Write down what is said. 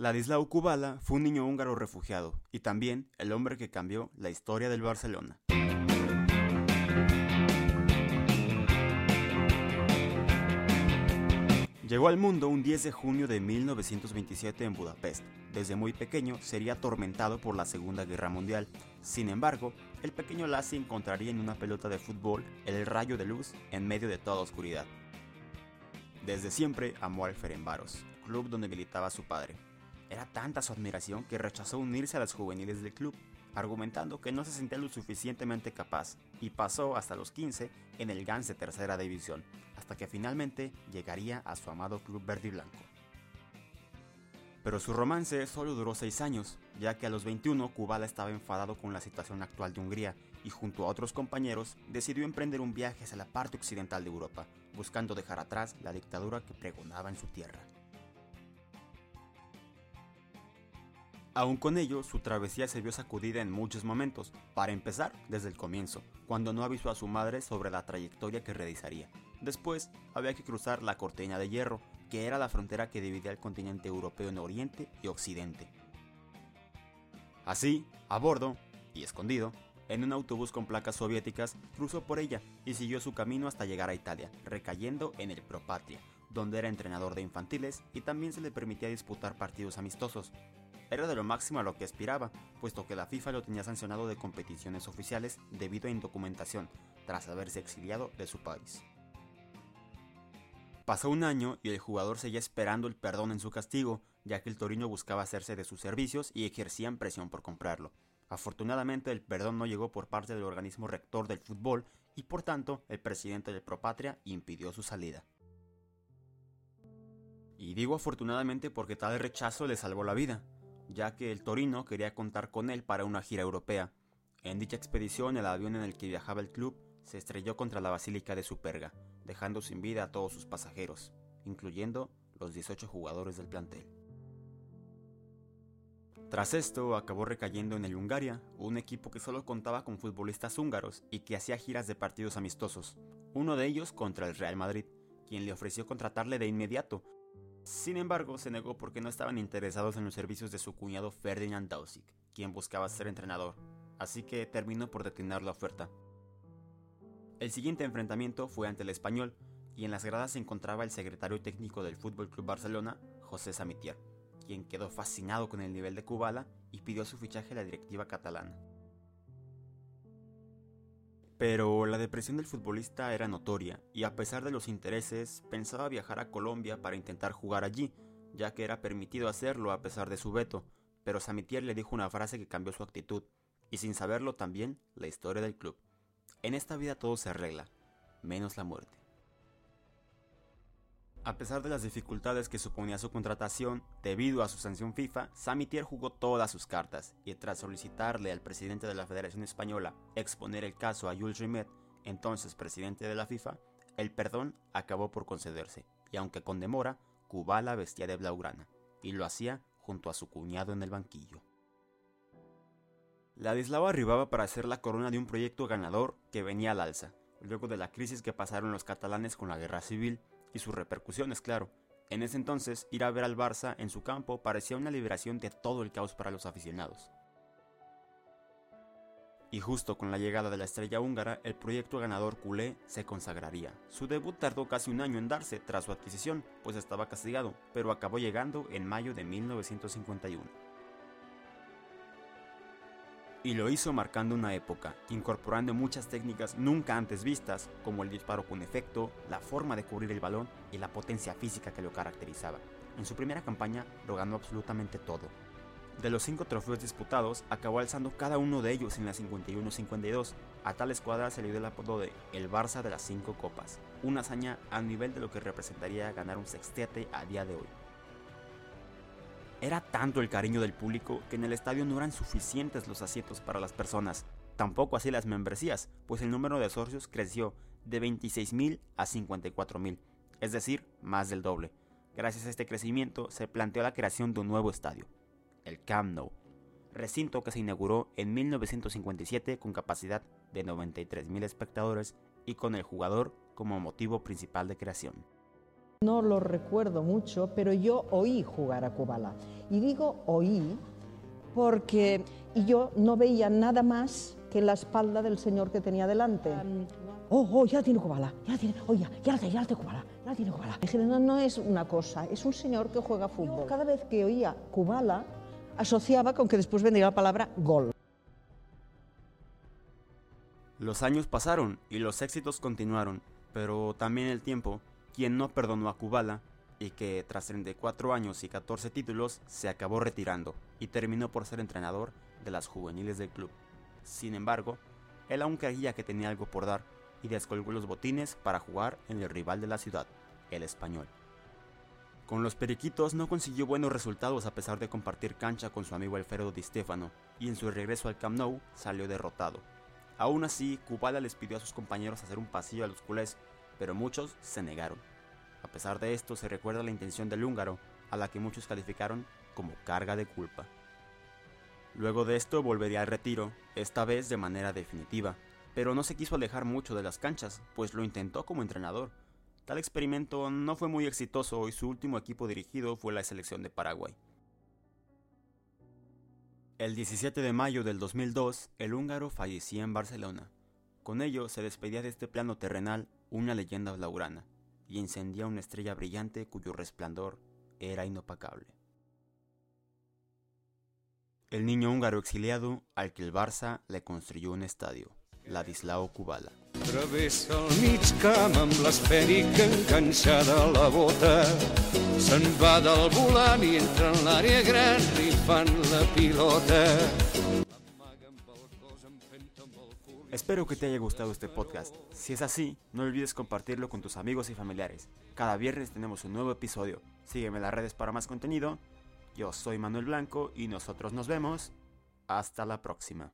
Ladislao Kubala fue un niño húngaro refugiado y también el hombre que cambió la historia del Barcelona. Llegó al mundo un 10 de junio de 1927 en Budapest. Desde muy pequeño sería atormentado por la Segunda Guerra Mundial. Sin embargo, el pequeño Lassi encontraría en una pelota de fútbol el rayo de luz en medio de toda oscuridad. Desde siempre amó al Ferenbaros, club donde militaba su padre. Era tanta su admiración que rechazó unirse a las juveniles del club, argumentando que no se sentía lo suficientemente capaz, y pasó hasta los 15 en el Gans de tercera división, hasta que finalmente llegaría a su amado club verde y blanco. Pero su romance solo duró 6 años, ya que a los 21 Kubala estaba enfadado con la situación actual de Hungría y junto a otros compañeros decidió emprender un viaje hacia la parte occidental de Europa, buscando dejar atrás la dictadura que pregonaba en su tierra. Aún con ello, su travesía se vio sacudida en muchos momentos, para empezar desde el comienzo, cuando no avisó a su madre sobre la trayectoria que realizaría. Después, había que cruzar la cortina de hierro, que era la frontera que dividía el continente europeo en Oriente y Occidente. Así, a bordo, y escondido, en un autobús con placas soviéticas, cruzó por ella y siguió su camino hasta llegar a Italia, recayendo en el Propatria, donde era entrenador de infantiles y también se le permitía disputar partidos amistosos, era de lo máximo a lo que aspiraba, puesto que la FIFA lo tenía sancionado de competiciones oficiales debido a indocumentación, tras haberse exiliado de su país. Pasó un año y el jugador seguía esperando el perdón en su castigo, ya que el Torino buscaba hacerse de sus servicios y ejercían presión por comprarlo. Afortunadamente el perdón no llegó por parte del organismo rector del fútbol y por tanto el presidente del Propatria impidió su salida. Y digo afortunadamente porque tal rechazo le salvó la vida, ya que el Torino quería contar con él para una gira europea. En dicha expedición, el avión en el que viajaba el club se estrelló contra la Basílica de Superga, dejando sin vida a todos sus pasajeros, incluyendo los 18 jugadores del plantel. Tras esto, acabó recayendo en el Hungaria, un equipo que solo contaba con futbolistas húngaros y que hacía giras de partidos amistosos, uno de ellos contra el Real Madrid, quien le ofreció contratarle de inmediato, sin embargo, se negó porque no estaban interesados en los servicios de su cuñado Ferdinand Dausig, quien buscaba ser entrenador, así que terminó por detener la oferta. El siguiente enfrentamiento fue ante el español, y en las gradas se encontraba el secretario técnico del Fútbol Club Barcelona, José Samitier, quien quedó fascinado con el nivel de Kubala y pidió su fichaje a la directiva catalana. Pero la depresión del futbolista era notoria y a pesar de los intereses pensaba viajar a Colombia para intentar jugar allí, ya que era permitido hacerlo a pesar de su veto, pero Samitier le dijo una frase que cambió su actitud, y sin saberlo también la historia del club. En esta vida todo se arregla, menos la muerte. A pesar de las dificultades que suponía su contratación, debido a su sanción FIFA, Samitier jugó todas sus cartas y tras solicitarle al presidente de la Federación Española exponer el caso a Jules Rimet, entonces presidente de la FIFA, el perdón acabó por concederse, y aunque con demora, Kubala vestía de blaugrana, y lo hacía junto a su cuñado en el banquillo. Ladislao arribaba para hacer la corona de un proyecto ganador que venía al alza, luego de la crisis que pasaron los catalanes con la guerra civil y sus repercusiones, claro. En ese entonces, ir a ver al Barça en su campo parecía una liberación de todo el caos para los aficionados. Y justo con la llegada de la estrella húngara, el proyecto ganador culé se consagraría. Su debut tardó casi un año en darse tras su adquisición, pues estaba castigado, pero acabó llegando en mayo de 1951 y lo hizo marcando una época, incorporando muchas técnicas nunca antes vistas, como el disparo con efecto, la forma de cubrir el balón y la potencia física que lo caracterizaba. En su primera campaña lo ganó absolutamente todo. De los cinco trofeos disputados, acabó alzando cada uno de ellos en la 51-52. A tal escuadra se le dio el apodo de el Barça de las cinco copas, una hazaña a nivel de lo que representaría ganar un sextete a día de hoy. Era tanto el cariño del público que en el estadio no eran suficientes los asientos para las personas, tampoco así las membresías, pues el número de socios creció de 26.000 a 54.000, es decir, más del doble. Gracias a este crecimiento se planteó la creación de un nuevo estadio, el Camp Nou, recinto que se inauguró en 1957 con capacidad de 93.000 espectadores y con el jugador como motivo principal de creación. No lo recuerdo mucho, pero yo oí jugar a Kubala. Y digo oí porque yo no veía nada más que la espalda del señor que tenía delante. Oh, oh, ya tiene Kubala, ya tiene, oh, ya, ya la tiene, ya la tiene Kubala, ya la tiene Kubala. Dije, no, no es una cosa, es un señor que juega fútbol. Cada vez que oía Kubala, asociaba con que después vendría la palabra gol. Los años pasaron y los éxitos continuaron, pero también el tiempo quien no perdonó a Kubala y que tras 34 años y 14 títulos se acabó retirando y terminó por ser entrenador de las juveniles del club. Sin embargo, él aún creía que tenía algo por dar y descolgó los botines para jugar en el rival de la ciudad, el español. Con los Periquitos no consiguió buenos resultados a pesar de compartir cancha con su amigo Alfredo Di Stefano y en su regreso al Camp Nou salió derrotado. Aún así, Kubala les pidió a sus compañeros hacer un pasillo a los culés pero muchos se negaron. A pesar de esto, se recuerda la intención del húngaro, a la que muchos calificaron como carga de culpa. Luego de esto volvería al retiro, esta vez de manera definitiva, pero no se quiso alejar mucho de las canchas, pues lo intentó como entrenador. Tal experimento no fue muy exitoso y su último equipo dirigido fue la selección de Paraguay. El 17 de mayo del 2002, el húngaro fallecía en Barcelona. Con ello se despedía de este plano terrenal una leyenda blaugrana y encendía una estrella brillante cuyo resplandor era inopacable. El niño húngaro exiliado al que el Barça le construyó un estadio, Ladislao Kubala. El la bota. Entra en la pilota. Espero que te haya gustado este podcast. Si es así, no olvides compartirlo con tus amigos y familiares. Cada viernes tenemos un nuevo episodio. Sígueme en las redes para más contenido. Yo soy Manuel Blanco y nosotros nos vemos. Hasta la próxima.